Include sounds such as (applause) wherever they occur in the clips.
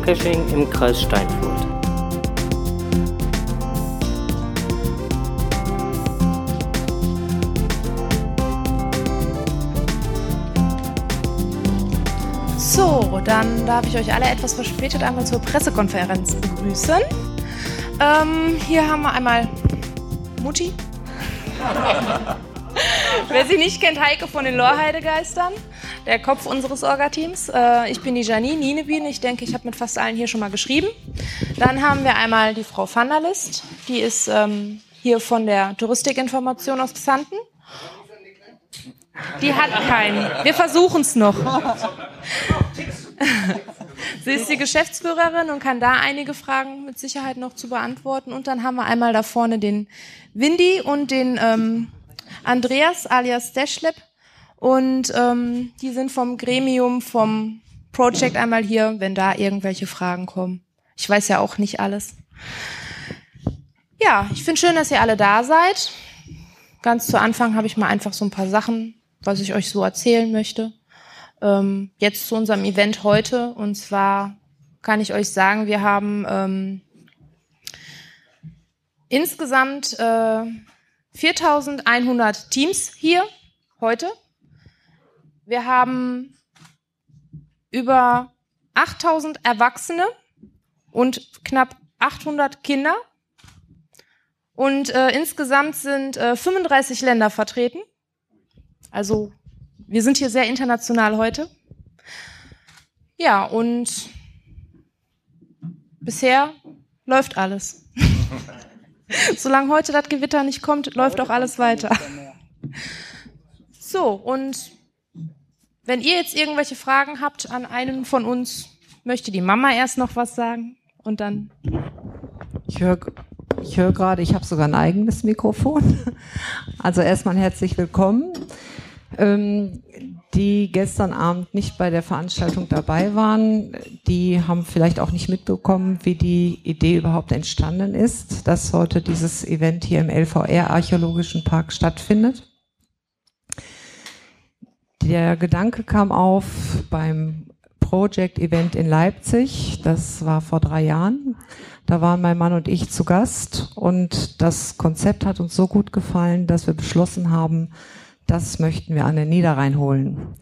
Geocaching im Kreis Steinfurt. So, dann darf ich euch alle etwas verspätet einmal zur Pressekonferenz begrüßen. Ähm, hier haben wir einmal Mutti. (laughs) Wer sie nicht kennt, Heike von den Lorheidegeistern, der Kopf unseres Orga-Teams. Äh, ich bin die Janine Nienebien. Ich denke, ich habe mit fast allen hier schon mal geschrieben. Dann haben wir einmal die Frau van der List. Die ist ähm, hier von der Touristikinformation aus Xanten. Die hat keinen. Wir versuchen es noch. (laughs) Sie ist die Geschäftsführerin und kann da einige Fragen mit Sicherheit noch zu beantworten. Und dann haben wir einmal da vorne den Windy und den ähm, Andreas alias Deschlep. Und ähm, die sind vom Gremium, vom Project einmal hier, wenn da irgendwelche Fragen kommen. Ich weiß ja auch nicht alles. Ja, ich finde schön, dass ihr alle da seid. Ganz zu Anfang habe ich mal einfach so ein paar Sachen was ich euch so erzählen möchte. Ähm, jetzt zu unserem Event heute. Und zwar kann ich euch sagen, wir haben ähm, insgesamt äh, 4100 Teams hier heute. Wir haben über 8000 Erwachsene und knapp 800 Kinder. Und äh, insgesamt sind äh, 35 Länder vertreten. Also wir sind hier sehr international heute. Ja, und bisher läuft alles. (laughs) Solange heute das Gewitter nicht kommt, läuft auch alles weiter. So, und wenn ihr jetzt irgendwelche Fragen habt an einen von uns, möchte die Mama erst noch was sagen und dann. Ich höre ich hör gerade, ich habe sogar ein eigenes Mikrofon. (laughs) Also erstmal herzlich willkommen ähm, die gestern Abend nicht bei der Veranstaltung dabei waren, die haben vielleicht auch nicht mitbekommen, wie die Idee überhaupt entstanden ist, dass heute dieses Event hier im LVR Archäologischen Park stattfindet. Der Gedanke kam auf beim Project Event in Leipzig. Das war vor drei Jahren. Da waren mein Mann und ich zu Gast und das Konzept hat uns so gut gefallen, dass wir beschlossen haben, das möchten wir an den Niederrhein holen.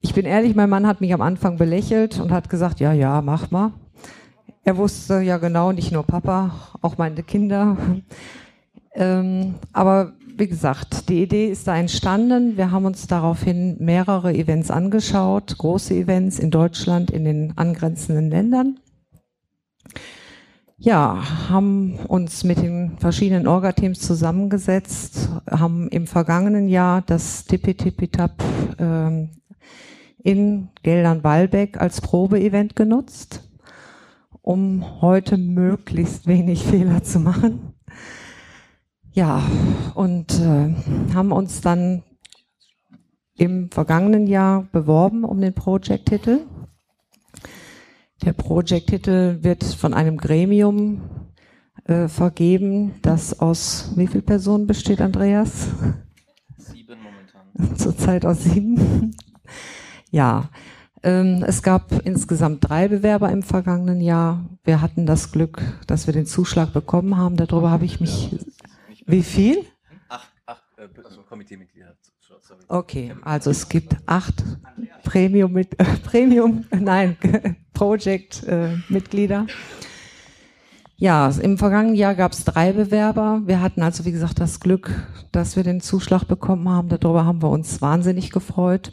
Ich bin ehrlich, mein Mann hat mich am Anfang belächelt und hat gesagt, ja, ja, mach mal. Er wusste ja genau, nicht nur Papa, auch meine Kinder. Ähm, aber wie gesagt, die Idee ist da entstanden. Wir haben uns daraufhin mehrere Events angeschaut, große Events in Deutschland, in den angrenzenden Ländern ja, haben uns mit den verschiedenen Orga-Teams zusammengesetzt, haben im vergangenen Jahr das Tippi-Tippi-Tap äh, in Geldern-Walbeck als Probeevent genutzt, um heute möglichst wenig (laughs) Fehler zu machen. Ja, und äh, haben uns dann im vergangenen Jahr beworben um den Project-Titel der Projekttitel wird von einem Gremium äh, vergeben, das aus wie viel Personen besteht, Andreas? Sieben momentan. (laughs) Zurzeit aus sieben. ja. Ähm, es gab insgesamt drei Bewerber im vergangenen Jahr. Wir hatten das Glück, dass wir den Zuschlag bekommen haben. Darüber habe ich mich. Wie viel? Acht, acht äh, also Komiteemitglieder. Okay, also es gibt acht Premium mit äh, Premium, (laughs) nein, (laughs) Project-Mitglieder. Äh, ja, im vergangenen Jahr gab es drei Bewerber. Wir hatten also, wie gesagt, das Glück, dass wir den Zuschlag bekommen haben. Darüber haben wir uns wahnsinnig gefreut.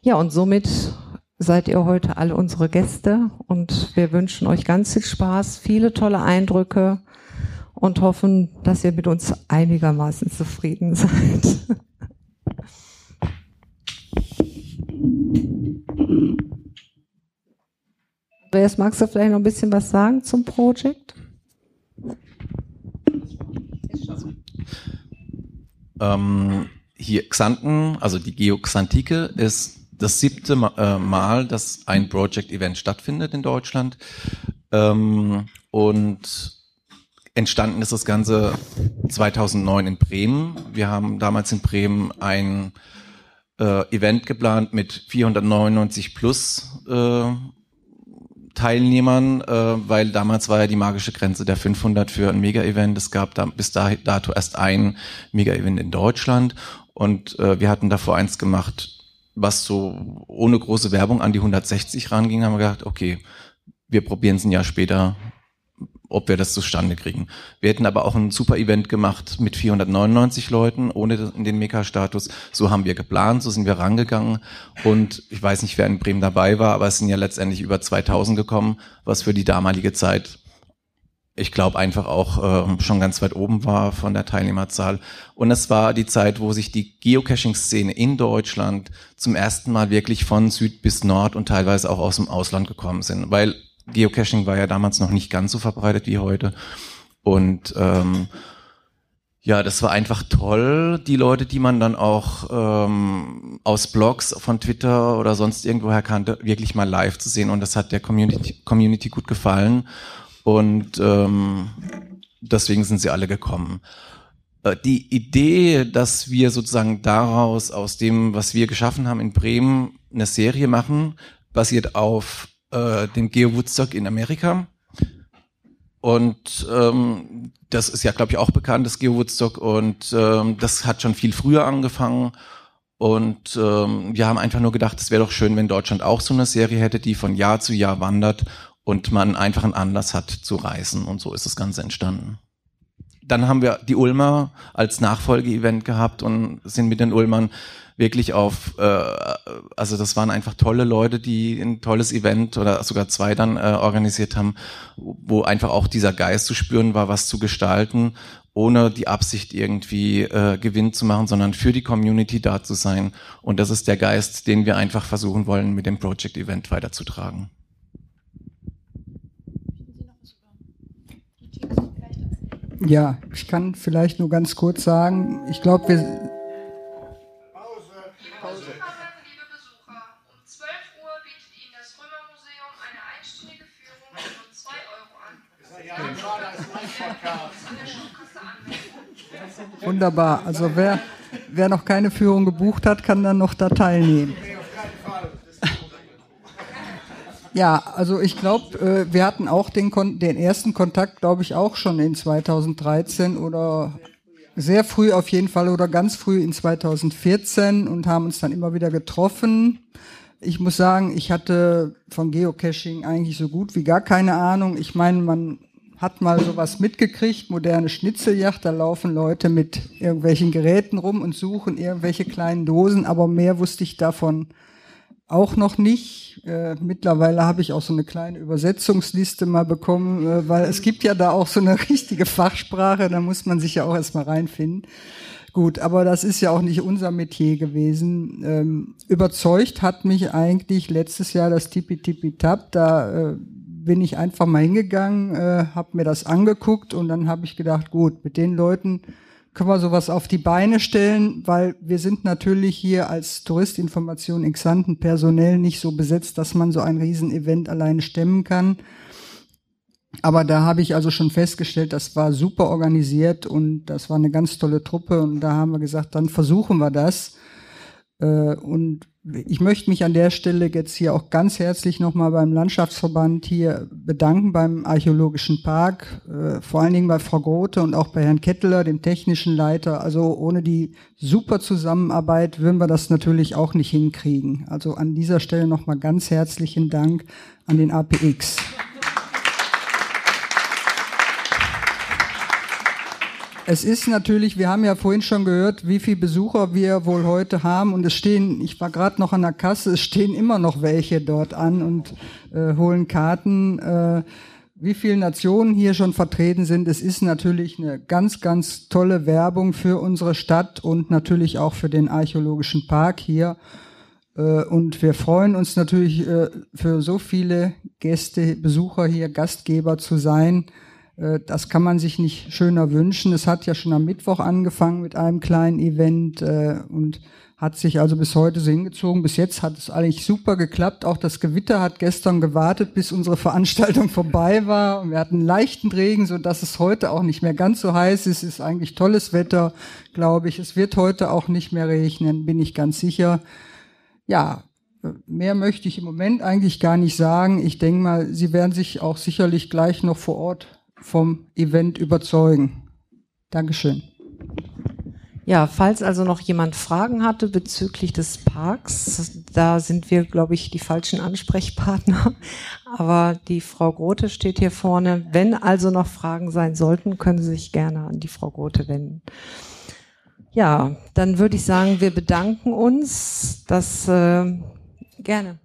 Ja, und somit seid ihr heute alle unsere Gäste und wir wünschen euch ganz viel Spaß, viele tolle Eindrücke und hoffen, dass ihr mit uns einigermaßen zufrieden seid. Andreas, magst du vielleicht noch ein bisschen was sagen zum Projekt? Ähm, hier Xanten, also die Geoxantike, ist das siebte äh, Mal, dass ein Project-Event stattfindet in Deutschland. Ähm, und entstanden ist das Ganze 2009 in Bremen. Wir haben damals in Bremen ein äh, Event geplant mit 499 plus äh, Teilnehmern, äh, weil damals war ja die magische Grenze der 500 für ein Mega-Event. Es gab da bis dato erst ein Mega-Event in Deutschland und äh, wir hatten davor eins gemacht, was so ohne große Werbung an die 160 ranging, haben wir gedacht, okay, wir probieren es ein Jahr später ob wir das zustande kriegen. Wir hätten aber auch ein super Event gemacht mit 499 Leuten ohne den Mega-Status. So haben wir geplant, so sind wir rangegangen und ich weiß nicht, wer in Bremen dabei war, aber es sind ja letztendlich über 2000 gekommen, was für die damalige Zeit ich glaube einfach auch äh, schon ganz weit oben war von der Teilnehmerzahl. Und es war die Zeit, wo sich die Geocaching-Szene in Deutschland zum ersten Mal wirklich von Süd bis Nord und teilweise auch aus dem Ausland gekommen sind, weil Geocaching war ja damals noch nicht ganz so verbreitet wie heute. Und ähm, ja, das war einfach toll, die Leute, die man dann auch ähm, aus Blogs von Twitter oder sonst irgendwoher kannte, wirklich mal live zu sehen. Und das hat der Community, Community gut gefallen. Und ähm, deswegen sind sie alle gekommen. Äh, die Idee, dass wir sozusagen daraus, aus dem, was wir geschaffen haben in Bremen, eine Serie machen, basiert auf äh, dem Geo Woodstock in Amerika. Und ähm, das ist ja, glaube ich, auch bekannt, das Geo Woodstock. Und ähm, das hat schon viel früher angefangen. Und ähm, wir haben einfach nur gedacht, es wäre doch schön, wenn Deutschland auch so eine Serie hätte, die von Jahr zu Jahr wandert und man einfach einen Anlass hat zu reisen. Und so ist das Ganze entstanden. Dann haben wir die Ulmer als Nachfolgeevent gehabt und sind mit den Ulmern wirklich auf, äh, also das waren einfach tolle Leute, die ein tolles Event oder sogar zwei dann äh, organisiert haben, wo einfach auch dieser Geist zu spüren war, was zu gestalten, ohne die Absicht irgendwie äh, Gewinn zu machen, sondern für die Community da zu sein. Und das ist der Geist, den wir einfach versuchen wollen, mit dem Project Event weiterzutragen. Ja, ich kann vielleicht nur ganz kurz sagen, ich glaube, wir Wunderbar. Also wer, wer noch keine Führung gebucht hat, kann dann noch da teilnehmen. Ja, also ich glaube, äh, wir hatten auch den, den ersten Kontakt, glaube ich, auch schon in 2013 oder sehr früh auf jeden Fall oder ganz früh in 2014 und haben uns dann immer wieder getroffen. Ich muss sagen, ich hatte von Geocaching eigentlich so gut wie gar keine Ahnung. Ich meine, man hat mal sowas mitgekriegt, moderne Schnitzeljacht, da laufen Leute mit irgendwelchen Geräten rum und suchen irgendwelche kleinen Dosen, aber mehr wusste ich davon auch noch nicht. Äh, mittlerweile habe ich auch so eine kleine Übersetzungsliste mal bekommen, äh, weil es gibt ja da auch so eine (laughs) richtige Fachsprache, da muss man sich ja auch erstmal reinfinden. Gut, aber das ist ja auch nicht unser Metier gewesen. Ähm, überzeugt hat mich eigentlich letztes Jahr das Tipi Tipi Tap, da äh, bin ich einfach mal hingegangen, äh, habe mir das angeguckt und dann habe ich gedacht, gut, mit den Leuten können wir sowas auf die Beine stellen, weil wir sind natürlich hier als Touristinformation Xanten personell nicht so besetzt, dass man so ein Riesenevent alleine stemmen kann. Aber da habe ich also schon festgestellt, das war super organisiert und das war eine ganz tolle Truppe und da haben wir gesagt, dann versuchen wir das. Äh, und ich möchte mich an der Stelle jetzt hier auch ganz herzlich nochmal beim Landschaftsverband hier bedanken, beim Archäologischen Park, äh, vor allen Dingen bei Frau Grote und auch bei Herrn Kettler, dem technischen Leiter. Also ohne die super Zusammenarbeit würden wir das natürlich auch nicht hinkriegen. Also an dieser Stelle nochmal ganz herzlichen Dank an den APX. Es ist natürlich, wir haben ja vorhin schon gehört, wie viele Besucher wir wohl heute haben und es stehen, ich war gerade noch an der Kasse, es stehen immer noch welche dort an und äh, holen Karten. Äh, wie viele Nationen hier schon vertreten sind, es ist natürlich eine ganz, ganz tolle Werbung für unsere Stadt und natürlich auch für den archäologischen Park hier. Äh, und wir freuen uns natürlich äh, für so viele Gäste, Besucher hier, Gastgeber zu sein. Äh, das kann man sich nicht schöner wünschen. Es hat ja schon am Mittwoch angefangen mit einem kleinen Event äh, und hat sich also bis heute so hingezogen. Bis jetzt hat es eigentlich super geklappt. Auch das Gewitter hat gestern gewartet, bis unsere Veranstaltung (laughs) vorbei war. Und wir hatten leichten Regen, so dass es heute auch nicht mehr ganz so heiß ist. Es ist eigentlich tolles Wetter, glaube ich. Es wird heute auch nicht mehr regnen, bin ich ganz sicher. Ja, mehr möchte ich im Moment eigentlich gar nicht sagen. Ich denke mal, Sie werden sich auch sicherlich gleich noch vor Ort vom Event überzeugen. Dankeschön. Ja, falls also noch jemand Fragen hatte bezüglich des Parks, da sind wir, glaube ich, die falschen Ansprechpartner. (laughs) Aber die Frau Grote steht hier vorne. Wenn also noch Fragen sein sollten, können Sie sich gerne an die Frau Grote wenden. Ja, dann würde ich sagen, wir bedanken uns. Das äh, gerne.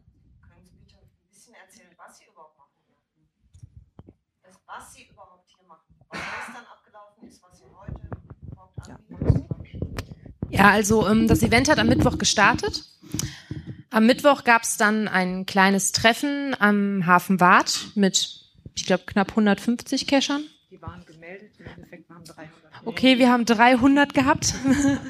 Ja, also ähm, das Event hat am Mittwoch gestartet. Am Mittwoch gab es dann ein kleines Treffen am Hafen Wart mit, ich glaube, knapp 150 Cachern. Die waren gemeldet, im Endeffekt waren 300. Okay, wir haben 300 gehabt.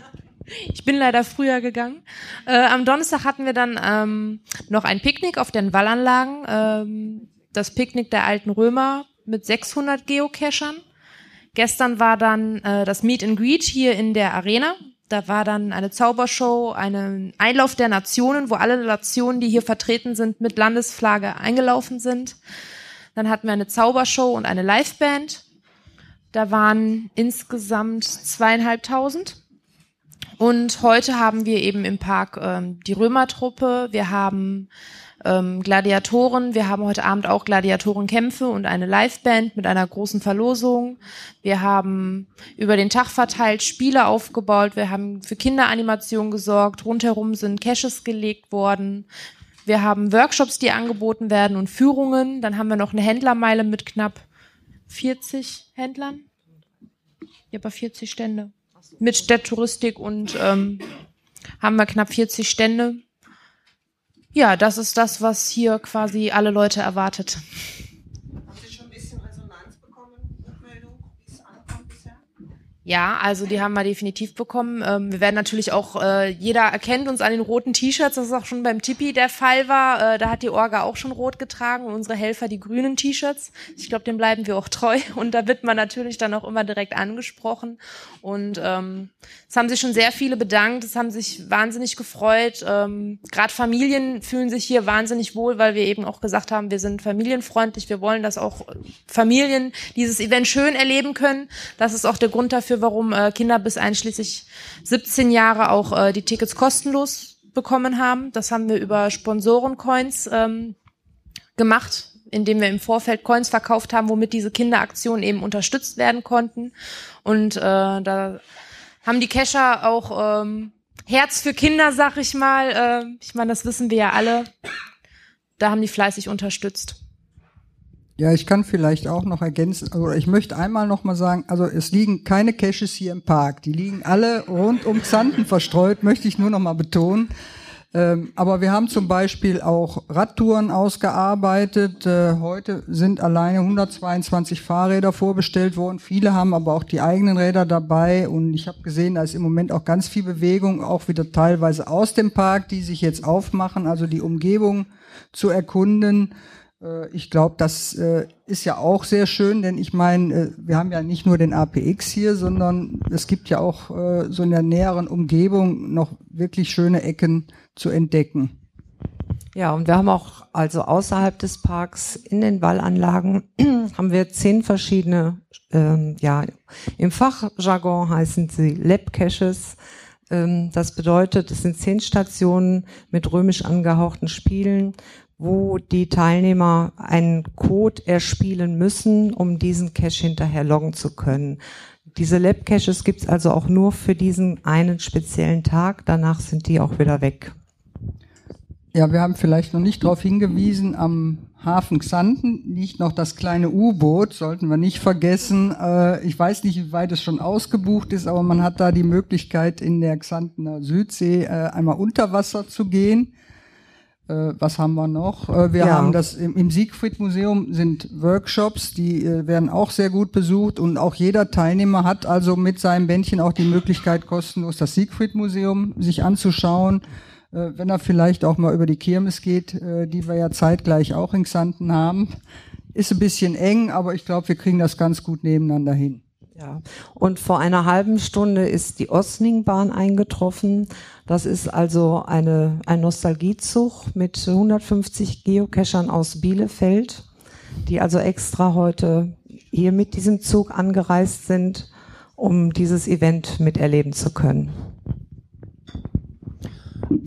(laughs) ich bin leider früher gegangen. Äh, am Donnerstag hatten wir dann ähm, noch ein Picknick auf den Wallanlagen. Ähm, das Picknick der alten Römer mit 600 Geocachern. Gestern war dann äh, das Meet and Greet hier in der Arena. Da war dann eine Zaubershow, ein Einlauf der Nationen, wo alle Nationen, die hier vertreten sind, mit Landesflagge eingelaufen sind. Dann hatten wir eine Zaubershow und eine Liveband. Da waren insgesamt zweieinhalbtausend. Und heute haben wir eben im Park ähm, die Römertruppe. Wir haben ähm, Gladiatoren. Wir haben heute Abend auch Gladiatorenkämpfe und eine Liveband mit einer großen Verlosung. Wir haben über den Tag verteilt Spiele aufgebaut. Wir haben für Kinderanimationen gesorgt. Rundherum sind Caches gelegt worden. Wir haben Workshops, die angeboten werden und Führungen. Dann haben wir noch eine Händlermeile mit knapp 40 Händlern. Ja, bei 40 Stände. Mit Städttouristik und ähm, haben wir knapp 40 Stände. Ja, das ist das, was hier quasi alle Leute erwartet. Haben Sie schon ein bisschen Resonanz bekommen, Rückmeldung, wie es ankommt bisher? Ja, also die haben wir definitiv bekommen. Ähm, wir werden natürlich auch, äh, jeder erkennt uns an den roten T-Shirts, das ist auch schon beim Tippi der Fall war. Äh, da hat die Orga auch schon rot getragen und unsere Helfer die grünen T-Shirts. Ich glaube, dem bleiben wir auch treu (laughs) und da wird man natürlich dann auch immer direkt angesprochen. Und ähm, es haben sich schon sehr viele bedankt, es haben sich wahnsinnig gefreut. Ähm, Gerade Familien fühlen sich hier wahnsinnig wohl, weil wir eben auch gesagt haben, wir sind familienfreundlich, wir wollen, dass auch Familien dieses Event schön erleben können. Das ist auch der Grund dafür, warum äh, Kinder bis einschließlich 17 Jahre auch äh, die Tickets kostenlos bekommen haben. Das haben wir über Sponsorencoins ähm, gemacht indem wir im Vorfeld Coins verkauft haben, womit diese Kinderaktionen eben unterstützt werden konnten. Und äh, da haben die Kescher auch ähm, Herz für Kinder, sag ich mal. Äh, ich meine, das wissen wir ja alle. Da haben die fleißig unterstützt. Ja, ich kann vielleicht auch noch ergänzen, also ich möchte einmal noch mal sagen, also es liegen keine Caches hier im Park, die liegen alle rund um Xanten verstreut, möchte ich nur noch mal betonen. Ähm, aber wir haben zum Beispiel auch Radtouren ausgearbeitet. Äh, heute sind alleine 122 Fahrräder vorbestellt worden. Viele haben aber auch die eigenen Räder dabei. Und ich habe gesehen, da ist im Moment auch ganz viel Bewegung, auch wieder teilweise aus dem Park, die sich jetzt aufmachen, also die Umgebung zu erkunden. Äh, ich glaube, das äh, ist ja auch sehr schön, denn ich meine, äh, wir haben ja nicht nur den APX hier, sondern es gibt ja auch so in der näheren Umgebung noch wirklich schöne Ecken zu entdecken. Ja, und wir haben auch also außerhalb des Parks in den Wallanlagen (clears throat) haben wir zehn verschiedene, ähm, ja, im Fachjargon heißen sie Lab Caches. Ähm, das bedeutet, es sind zehn Stationen mit römisch angehauchten Spielen, wo die Teilnehmer einen Code erspielen müssen, um diesen Cache hinterher loggen zu können. Diese Lab Caches gibt's also auch nur für diesen einen speziellen Tag. Danach sind die auch wieder weg. Ja, wir haben vielleicht noch nicht darauf hingewiesen, am Hafen Xanten liegt noch das kleine U-Boot, sollten wir nicht vergessen. Äh, ich weiß nicht, wie weit es schon ausgebucht ist, aber man hat da die Möglichkeit, in der Xantener Südsee äh, einmal unter Wasser zu gehen was haben wir noch? Äh, wir Ja. haben das im, im Siegfried-Museum sind Workshops, die äh, werden auch sehr gut besucht und auch jeder Teilnehmer hat also mit seinem Bändchen auch die Möglichkeit, kostenlos das Siegfried-Museum sich anzuschauen. Äh, wenn er vielleicht auch mal über die Kirmes geht, äh, die wir ja zeitgleich auch in Xanten haben. Ist ein bisschen eng, aber ich glaube, wir kriegen das ganz gut nebeneinander hin. Ja, und vor einer halben Stunde ist die Osningbahn eingetroffen. Das ist also eine, ein Nostalgiezug mit 150 Geocachern aus Bielefeld, die also extra heute hier mit diesem Zug angereist sind, um dieses Event miterleben zu können.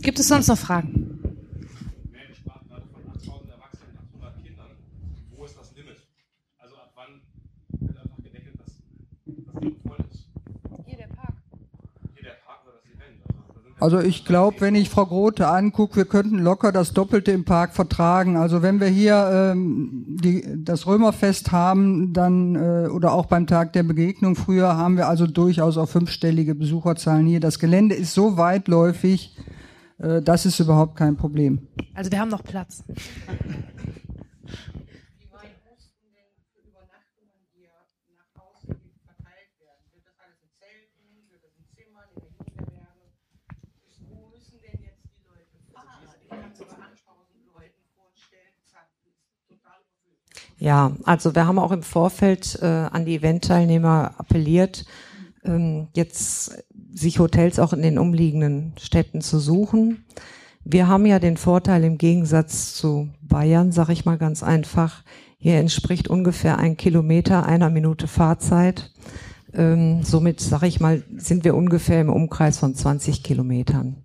Gibt es sonst noch Fragen? Mensch sprach gerade von 8000 Erwachsenen, 800 Kindern. Wo ist das Limit? Also ab wann wird einfach gedeckelt, dass das Ding voll ist? Hier der Park. Hier der Park oder das Event. Also, ich glaube, wenn ich Frau Grote angucke, wir könnten locker das Doppelte im Park vertragen. Also wenn wir hier ähm, die, das Römerfest haben, dann äh, oder auch beim Tag der Begegnung früher haben wir also durchaus auch fünfstellige Besucherzahlen hier. Das Gelände ist so weitläufig, äh, das ist überhaupt kein Problem. Also wir haben noch Platz. Ja, also wir haben auch im Vorfeld äh, an die Eventteilnehmer appelliert, ähm, jetzt sich Hotels auch in den umliegenden Städten zu suchen. Wir haben ja den Vorteil im Gegensatz zu Bayern, sage ich mal ganz einfach, hier entspricht ungefähr ein Kilometer einer Minute Fahrzeit. Ähm, somit, sage ich mal, sind wir ungefähr im Umkreis von 20 Kilometern.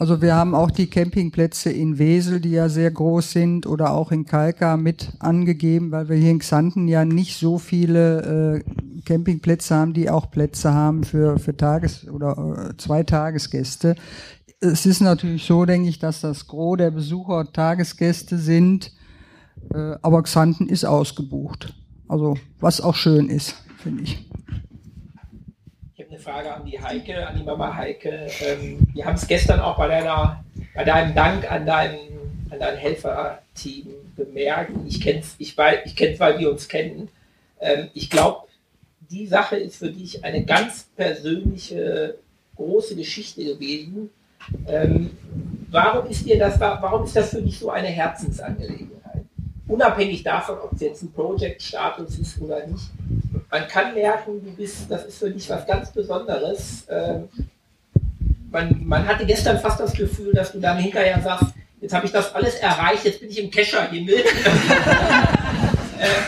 Also wir haben auch die Campingplätze in Wesel, die ja sehr groß sind, oder auch in Kalka mit angegeben, weil wir hier in Xanten ja nicht so viele äh, Campingplätze haben, die auch Plätze haben für, für Tages- oder äh, Zweitagesgäste. Es ist natürlich so, denke ich, dass das Gros der Besucher Tagesgäste sind, äh, aber Xanten ist ausgebucht. Also was auch schön ist, finde ich. Frage an die Heike, an die Mama Heike. Ähm, wir haben es gestern auch bei deiner, bei deinem Dank an dein, an dein Helferteam bemerkt. Ich kenne es, ich ich weil wir uns kennen. Ähm, ich glaube, die Sache ist für dich eine ganz persönliche, große Geschichte gewesen. Ähm, warum ist dir das, warum ist das für dich so eine Herzensangelegenheit? Unabhängig davon, ob es jetzt ein Project-Status ist oder nicht. Man kann merken, du bist, das ist für dich was ganz Besonderes. Ähm, man, man hatte gestern fast das Gefühl, dass du dann hinterher sagst, jetzt habe ich das alles erreicht, jetzt bin ich im Kescherhimmel. (laughs) äh,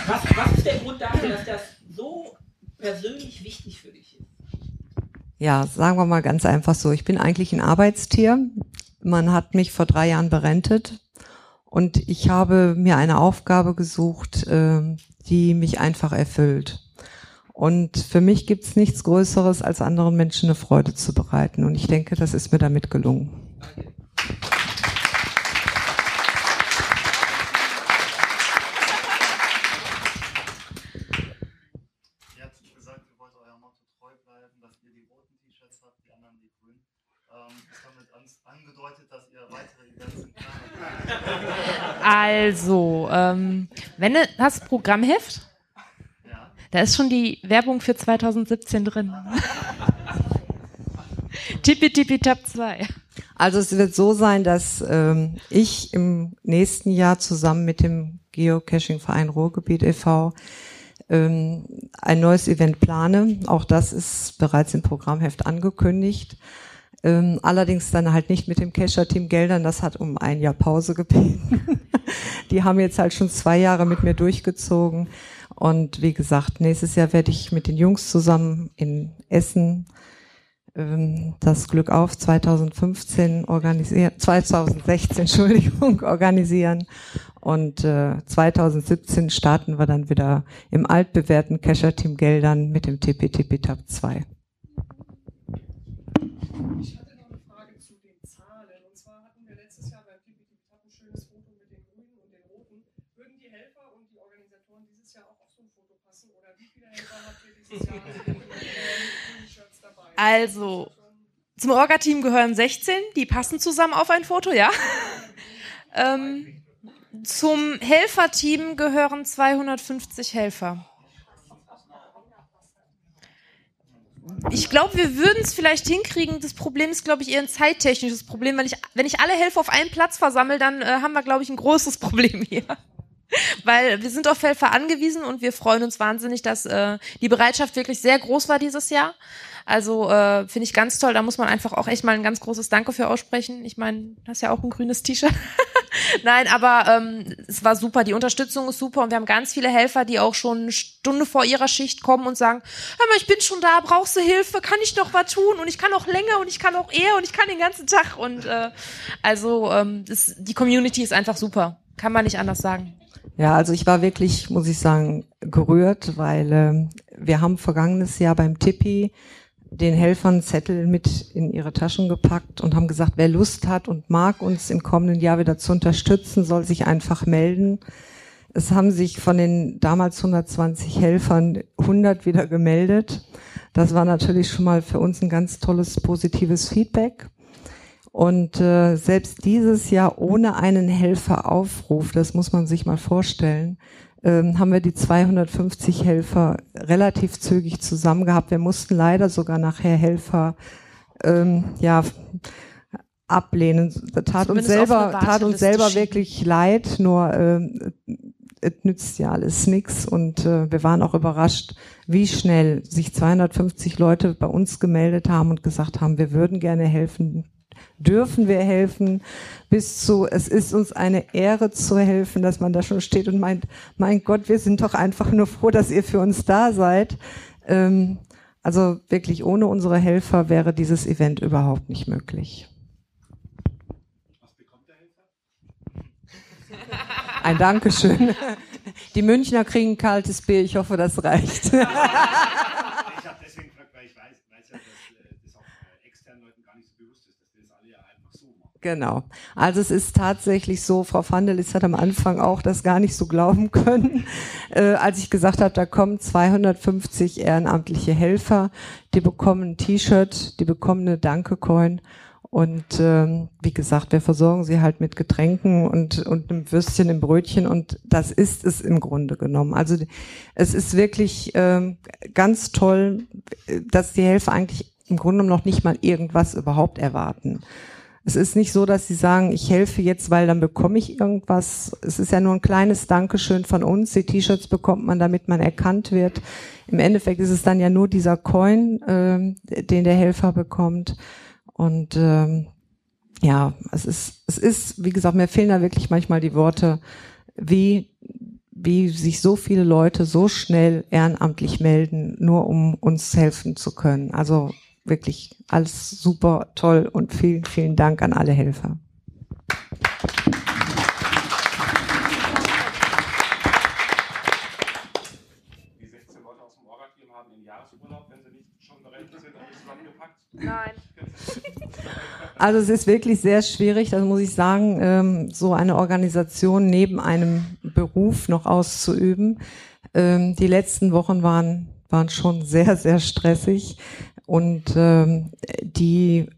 was, was ist der Grund dafür, dass das so persönlich wichtig für dich ist? Ja, sagen wir mal ganz einfach so. Ich bin eigentlich ein Arbeitstier. Man hat mich vor drei Jahren berentet und ich habe mir eine Aufgabe gesucht, äh, die mich einfach erfüllt. Und für mich gibt's nichts Größeres, als anderen Menschen eine Freude zu bereiten. Und ich denke, das ist mir damit gelungen. Ihr habt gesagt, ihr wollt eurem Motto treu bleiben, dass ihr die roten T-Shirts habt, die anderen die grünen. Ist damit an, angedeutet, dass ihr weitere Events in Planung habt? Also, ähm, wenn du hast Programmheft. Da ist schon die Werbung für 2017 drin. Tippi Tippi Tap 2. Also es wird so sein, dass ähm, ich im nächsten Jahr zusammen mit dem Geocaching-Verein Ruhrgebiet e.V. Ähm, ein neues Event plane. Auch das ist bereits im Programmheft angekündigt. Ähm, allerdings dann halt nicht mit dem Cacher-Team Geldern. Das hat um ein Jahr Pause gebeten. (laughs) (laughs) Die haben jetzt halt schon zwei Jahre mit mir durchgezogen. Und wie gesagt, nächstes Jahr werde ich mit den Jungs zusammen in Essen ähm, das Glück auf 2015 organisieren, 2016, (laughs) Entschuldigung, organisieren. Und äh, 2017 starten wir dann wieder im altbewährten Kescher-Team Geldern mit dem TP TP Tab 2. Ich hatte noch eine Frage zu den Zahlen. Und zwar hatten wir letztes Jahr beim PPT ein schönes Foto mit den Grünen und den Roten. Würden die Helfer und die Organisatoren dieses Jahr auch auf so ein Foto passen? Oder wie viele Helfer habt ihr dieses Jahr mit den grünen Shirts dabei? Also, Zum Orga-Team gehören 16, die passen zusammen auf ein Foto, ja. (laughs) ähm, zum Helferteam gehören 250 Helfer. Ich glaube, wir würden es vielleicht hinkriegen. Das Problem ist, glaube ich, eher ein zeittechnisches Problem. Wenn ich, wenn ich alle Helfer auf einen Platz versammle, dann äh, haben wir, glaube ich, ein großes (laughs) Problem hier. (laughs) Weil wir sind auf Helfer angewiesen und wir freuen uns wahnsinnig, dass äh, die Bereitschaft wirklich sehr groß war dieses Jahr. Also äh, finde ich ganz toll. Da muss man einfach auch echt mal ein ganz großes Danke für aussprechen. Ich meine, hast ja auch ein grünes T-Shirt. (laughs) Nein, aber ähm, es war super. Die Unterstützung ist super und wir haben ganz viele Helfer, die auch schon eine Stunde vor ihrer Schicht kommen und sagen: Hör mal, ich bin schon da, brauchst du Hilfe? Kann ich noch was tun? Und ich kann auch länger und ich kann auch eher und ich kann den ganzen Tag. Und äh, also ähm, das, die Community ist einfach super. Kann man nicht anders sagen. Ja, also ich war wirklich, muss ich sagen, gerührt, weil äh, wir haben vergangenes Jahr beim Tippi den Helfern Zettel mit in ihre Taschen gepackt und haben gesagt, wer Lust hat und mag uns im kommenden Jahr wieder zu unterstützen, soll sich einfach melden. Es haben sich von den damals 120 Helfern 100 wieder gemeldet. Das war natürlich schon mal für uns ein ganz tolles positives Feedback. Und äh, selbst dieses Jahr ohne einen Helferaufruf, das muss man sich mal vorstellen, ähm, haben wir die 250 Helfer relativ zügig zusammen gehabt. Wir mussten leider sogar nachher Helfer ähm, ja ablehnen. Das tat uns selber, tat uns selber wirklich leid, nur ähm, es nützt ja alles nix und äh, wir waren auch überrascht, wie schnell sich 250 Leute bei uns gemeldet haben und gesagt haben, wir würden gerne helfen, dürfen wir helfen, bis zu, es ist uns eine Ehre zu helfen, dass man da schon steht und meint, mein Gott, wir sind doch einfach nur froh, dass ihr für uns da seid. Ähm, also wirklich ohne unsere Helfer wäre dieses Event überhaupt nicht möglich. Was bekommt der Helfer? Ein Dankeschön. Die Münchner kriegen kaltes Bier, ich hoffe, das reicht. (laughs) Ich habe deswegen gefragt, weil ich weiß, weiß ja, dass äh, das auch äh, externen Leuten gar nicht so bewusst ist, dass wir das alle ja einfach so machen. Genau. Also es ist tatsächlich so, Frau Vandelis hat am Anfang auch das gar nicht so glauben können, (laughs) äh, als ich gesagt habe, da kommen 250 ehrenamtliche Helfer, die bekommen ein T-Shirt, die bekommen eine Danke-Coin und ähm, wie gesagt, wir versorgen sie halt mit Getränken und, und einem Würstchen im Brötchen und das ist es im Grunde genommen. Also es ist wirklich ähm, ganz toll, dass die Helfer eigentlich im Grunde genommen noch nicht mal irgendwas überhaupt erwarten. Es ist nicht so, dass sie sagen, ich helfe jetzt, weil dann bekomme ich irgendwas. Es ist ja nur ein kleines Dankeschön von uns. Die T-Shirts bekommt man, damit man erkannt wird. Im Endeffekt ist es dann ja nur dieser Coin, ähm, den der Helfer bekommt. Und ähm, ja, es ist, es ist, wie gesagt, mir fehlen da wirklich manchmal die Worte, wie, wie sich so viele Leute so schnell ehrenamtlich melden, nur um uns helfen zu können. Also wirklich alles super toll und vielen, vielen Dank an alle Helfer. Die 16 Leute aus dem Orga-Team haben den Jahresurlaub, wenn sie nicht schon berechnet sind, alles zusammengepackt. Nein. (laughs) Also es ist wirklich sehr schwierig, das muss ich sagen, ähm, so eine Organisation neben einem Beruf noch auszuüben. Ähm, die letzten Wochen waren, waren schon sehr, sehr stressig. Und ähm, die,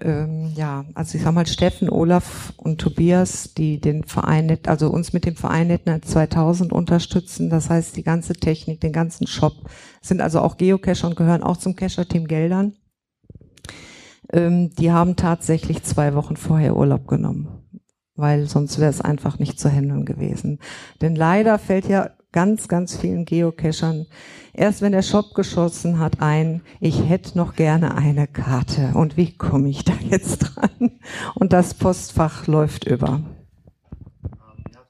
ähm, ja, also ich sag mal, Steffen, Olaf und Tobias, die den Verein, also uns mit dem Verein NetNet 2000 unterstützen, das heißt die ganze Technik, den ganzen Shop, sind also auch Geocacher und gehören auch zum Cacher-Team Geldern. Ähm, die haben tatsächlich zwei Wochen vorher Urlaub genommen, weil sonst wäre es einfach nicht zu handeln gewesen. Denn leider fällt ja ganz, ganz vielen Geocachern erst wenn der Shop geschossen hat ein, ich hätte noch gerne eine Karte und wie komme ich da jetzt dran? Und das Postfach läuft über. Ähm, äh, äh,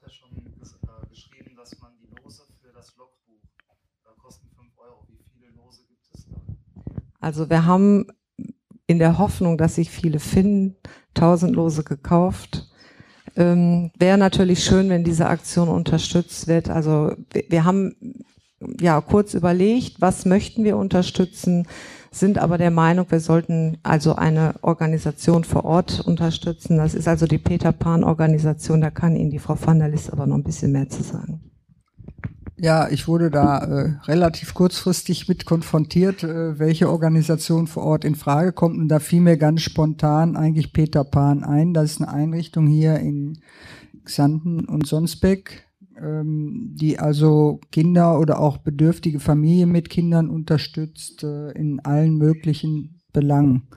kosten 5 Euro. Wie viele Lose gibt es da? Also wir haben in der Hoffnung, dass sich viele finden, 1000 Lose gekauft. Ähm, Wäre natürlich schön, wenn diese Aktion unterstützt wird. Also wir, wir haben ja kurz überlegt, was möchten wir unterstützen, sind aber der Meinung, wir sollten also eine Organisation vor Ort unterstützen. Das ist also die Peter Pan Organisation. Da kann Ihnen die Frau van der List aber noch ein bisschen mehr zu sagen. Ja, ich wurde da äh, relativ kurzfristig mit konfrontiert, äh, welche Organisation vor Ort in Frage kommt. Und da fiel mir ganz spontan eigentlich Peter Pan ein. Das ist eine Einrichtung hier in Xanten und Sonsbeck, ähm, die also Kinder oder auch bedürftige Familien mit Kindern unterstützt äh, in allen möglichen Belangen.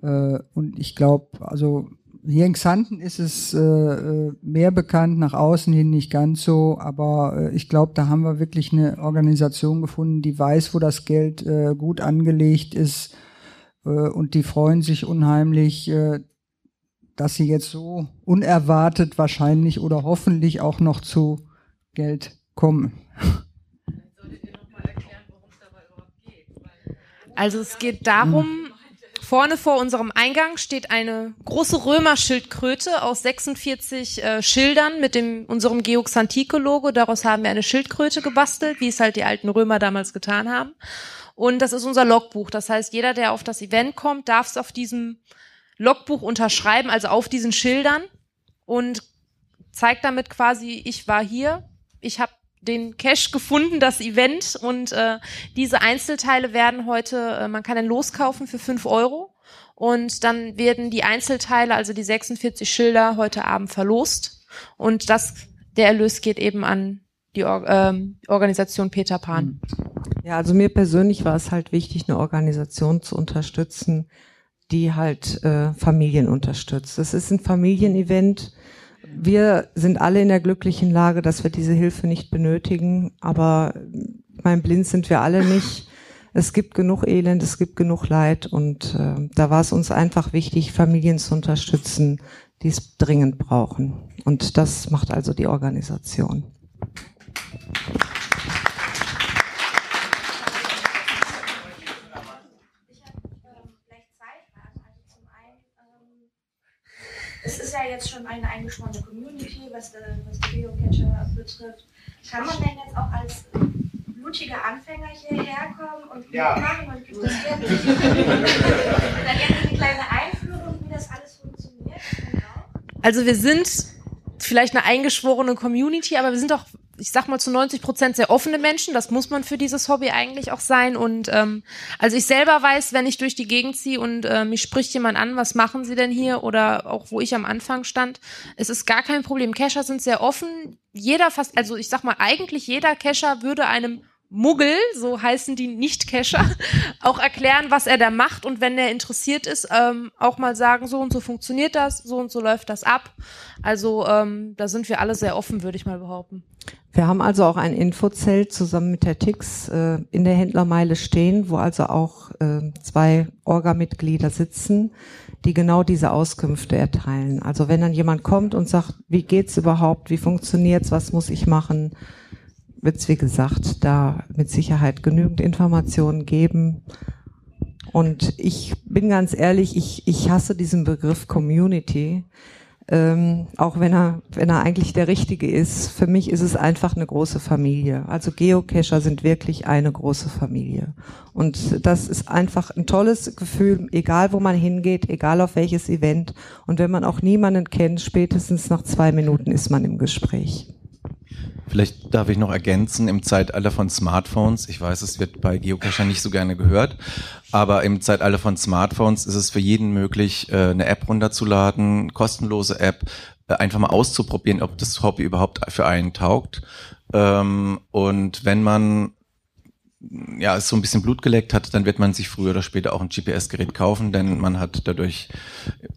Äh, und ich glaube, also hier in Xanten ist es äh, äh, mehr bekannt, nach außen hin nicht ganz so, aber äh, ich glaube, da haben wir wirklich eine Organisation gefunden, die weiß, wo das Geld äh, gut angelegt ist äh, und die freuen sich unheimlich, äh, dass sie jetzt so unerwartet wahrscheinlich oder hoffentlich auch noch zu Geld kommen. Also es geht darum, vorne vor unserem Eingang steht eine große Römerschildkröte aus 46 äh, Schildern mit dem unserem Geoxantike-Logo. Daraus haben wir eine Schildkröte gebastelt, wie es halt die alten Römer damals getan haben. Und das ist unser Logbuch. Das heißt, jeder, der auf das Event kommt, darf es auf diesem Logbuch unterschreiben, also auf diesen Schildern und zeigt damit quasi, ich war hier, ich habe den Cash gefunden, das Event und äh, diese Einzelteile werden heute, äh, man kann den loskaufen für fünf Euro und dann werden die Einzelteile, also die 46 Schilder, heute Abend verlost und das, der Erlös geht eben an die Or ähm, Organisation Peter Pan. Ja, also mir persönlich war es halt wichtig, eine Organisation zu unterstützen, die halt äh, Familien unterstützt. Es ist ein Familienevent. Wir sind alle in der glücklichen Lage, dass wir diese Hilfe nicht benötigen, aber mein blind sind wir alle nicht. (laughs) Es gibt genug Elend, es gibt genug Leid und äh, da war es uns einfach wichtig, Familien zu unterstützen, die es dringend brauchen. Und das macht also die Organisation. es ist ja jetzt schon eine eingeschworene Community, was, äh, was die Geocacher betrifft. Kann man denn jetzt auch als blutiger Anfänger hierher kommen und Ja. mitmachen und gibt es irgendwie dann irgendwie eine kleine Einführung, wie das alles funktioniert? Also wir sind vielleicht eine eingeschworene Community, aber wir sind auch, ich sag mal, zu 90 Prozent sehr offene Menschen. Das muss man für dieses Hobby eigentlich auch sein. Und ähm, also ich selber weiß, wenn ich durch die Gegend ziehe und äh, mich spricht jemand an, was machen Sie denn hier? Oder auch wo ich am Anfang stand, es ist gar kein Problem. Cacher sind sehr offen. Jeder fast, also ich sag mal, eigentlich jeder Cacher würde einem Muggel, so heißen die Nicht-Cacher, (laughs) auch erklären, was er da macht und wenn er interessiert ist, ähm, auch mal sagen, so und so funktioniert das, so und so läuft das ab. Also ähm, da sind wir alle sehr offen, würde ich mal behaupten. Wir haben also auch ein Infozelt zusammen mit der TIX äh, in der Händlermeile stehen, wo also auch äh, zwei Orga-Mitglieder sitzen, die genau diese Auskünfte erteilen. Also wenn dann jemand kommt und sagt, wie geht's überhaupt, wie funktioniert's, was muss ich machen, wird's wie gesagt da mit Sicherheit genügend Informationen geben. Und ich bin ganz ehrlich, ich, ich hasse diesen Begriff Community ähm, auch wenn er, wenn er eigentlich der richtige ist. Für mich ist es einfach eine große Familie. Also Geocacher sind wirklich eine große Familie. Und das ist einfach ein tolles Gefühl, egal wo man hingeht, egal auf welches Event. Und wenn man auch niemanden kennt, spätestens nach zwei Minuten ist man im Gespräch. Vielleicht darf ich noch ergänzen, im Zeitalter von Smartphones, ich weiß, es wird bei Geocachern nicht so gerne gehört, aber im Zeitalter von Smartphones ist es für jeden möglich, äh, eine App runterzuladen, kostenlose App, äh, einfach mal auszuprobieren, ob das Hobby überhaupt für einen taugt. Ähm, Und wenn man ja, es so ein bisschen Blut geleckt hat, dann wird man sich früher oder später auch ein GPS-Gerät kaufen, denn man hat dadurch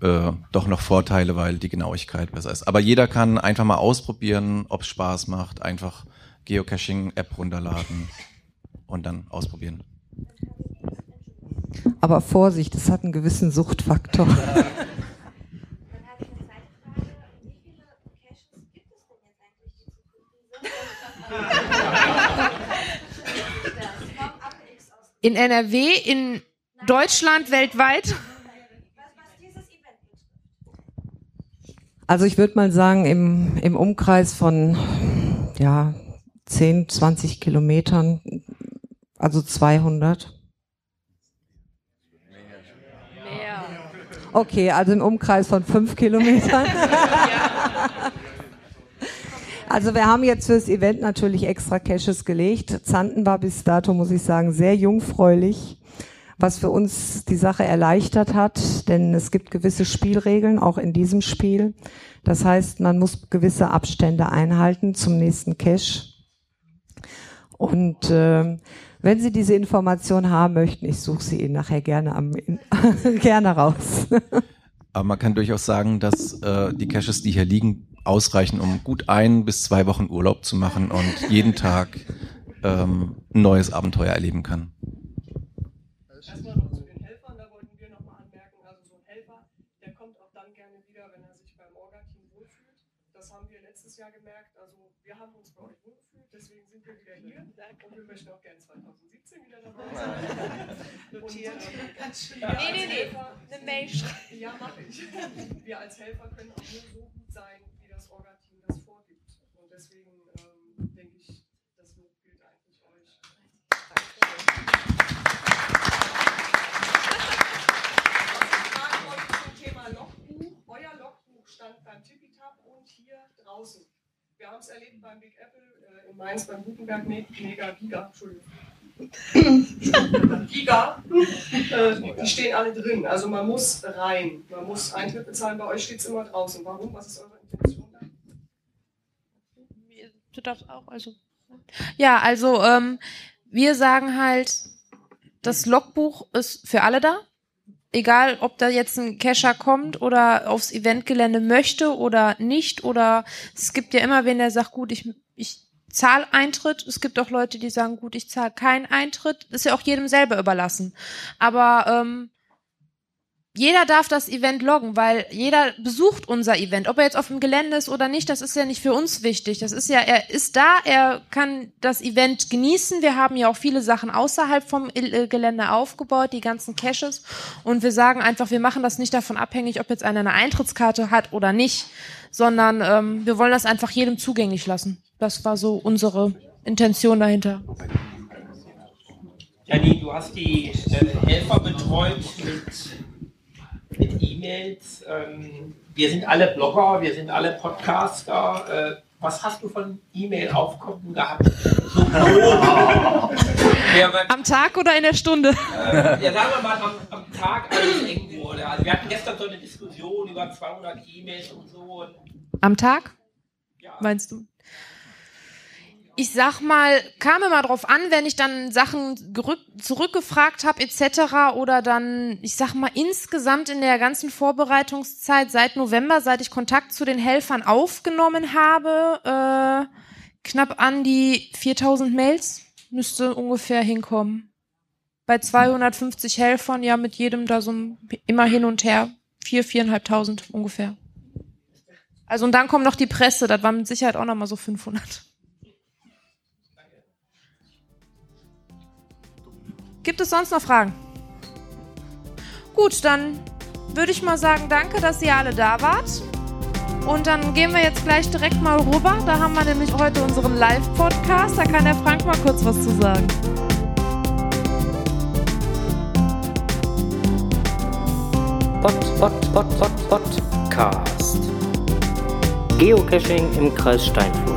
äh, doch noch Vorteile, weil die Genauigkeit besser ist. Aber jeder kann einfach mal ausprobieren, ob es Spaß macht, einfach Geocaching-App runterladen und dann ausprobieren. Aber Vorsicht, es hat einen gewissen Suchtfaktor. (laughs) In NRW, in Deutschland, weltweit. Also ich würde mal sagen, im, im Umkreis von ja, 10, 20 Kilometern, also 200. Okay, also im Umkreis von fünf Kilometern. (laughs) (laughs) Also wir haben jetzt fürs Event natürlich extra Caches gelegt. Zanten war bis dato, muss ich sagen, sehr jungfräulich, was für uns die Sache erleichtert hat, denn es gibt gewisse Spielregeln, auch in diesem Spiel. Das heißt, man muss gewisse Abstände einhalten zum nächsten Cache. Und äh, wenn Sie diese Information haben möchten, ich suche sie Ihnen nachher gerne, am, (laughs) gerne raus. Aber man kann durchaus sagen, dass äh, die Caches, die hier liegen, ausreichen, um gut ein bis zwei Wochen Urlaub zu machen und jeden Tag ähm, ein neues Abenteuer erleben kann. Erstmal noch zu den Helfern, da wollten wir nochmal anmerken, also so ein Helfer, der kommt auch dann gerne wieder, wenn er sich beim Orga-Team wohlfühlt. Das haben wir letztes Jahr gemerkt, also wir haben uns bei euch wohlgefühlt, deswegen sind wir wieder hier und wir möchten auch gerne 2017 wieder dabei sein. (laughs) Notiert. Und, Ganz schön. wir Nee, nee, nee. Eine Mail schreiben. Ja, mache ich. (laughs) Wir als Helfer können auch nur so gut sein, wie das Orga-Team das vorgibt. Und deswegen ähm, denke ich, das Lob gilt eigentlich euch. Ich zum Thema Logbuch. Euer Logbuch stand beim Tippitap und hier draußen. Wir haben es erlebt beim Big Apple äh, in Mainz beim Gutenberg Me- Mega Giga, Entschuldigung. Giga, äh, die stehen alle drin. Also man muss rein, man muss Eintritt bezahlen. Bei euch steht es immer draußen. Warum? Was ist eure Intention da? Du darfst auch, also. Ja, also ähm, wir sagen halt, das Logbuch ist für alle da. Egal, ob da jetzt ein Cacher kommt oder aufs Eventgelände möchte oder nicht. Oder es gibt ja immer wen, der sagt, gut, ich, ich zahle Eintritt. Es gibt auch Leute, die sagen, gut, ich zahle keinen Eintritt. Ist ja auch jedem selber überlassen. Aber ähm, jeder darf das Event loggen, weil jeder besucht unser Event. Ob er jetzt auf dem Gelände ist oder nicht, das ist ja nicht für uns wichtig. Das ist ja, er ist da, er kann das Event genießen. Wir haben ja auch viele Sachen außerhalb vom äh, Gelände aufgebaut, die ganzen Caches. Und wir sagen einfach, wir machen das nicht davon abhängig, ob jetzt einer eine Eintrittskarte hat oder nicht, sondern ähm, wir wollen das einfach jedem zugänglich lassen. Das war so unsere Intention dahinter. Janine, du hast die äh, Helfer betreut mit, mit E-Mails. Ähm, wir sind alle Blogger, wir sind alle Podcaster. Äh, was hast du von E-Mail-Aufkommen gehabt? (laughs) Ja, Am Tag oder in der Stunde? äh, ja, sagen wir mal am, am Tag, als es eng wurde. Also wir hatten gestern so eine Diskussion über 200 E-Mails und so. Und Am Tag? Meinst du? Ich sag mal, kam immer drauf an, wenn ich dann Sachen zurückgefragt habe etc. oder dann, ich sag mal, insgesamt in der ganzen Vorbereitungszeit seit November, seit ich Kontakt zu den Helfern aufgenommen habe, äh, knapp an die 4000 Mails müsste ungefähr hinkommen. Bei 250 Helfern, ja, mit jedem da so immer hin und her, vier, viereinhalbtausend ungefähr. Also und dann kommt noch die Presse, das waren mit Sicherheit auch noch mal so 500. Gibt es sonst noch Fragen? Gut, dann würde ich mal sagen, danke, dass ihr alle da wart. Und dann gehen wir jetzt gleich direkt mal rüber. Da haben wir nämlich heute unseren Live-Podcast. Da kann der Frank mal kurz was zu sagen. Pod, Pod, Pod, Pod, Podcast. Geocaching im Kreis Steinfurt.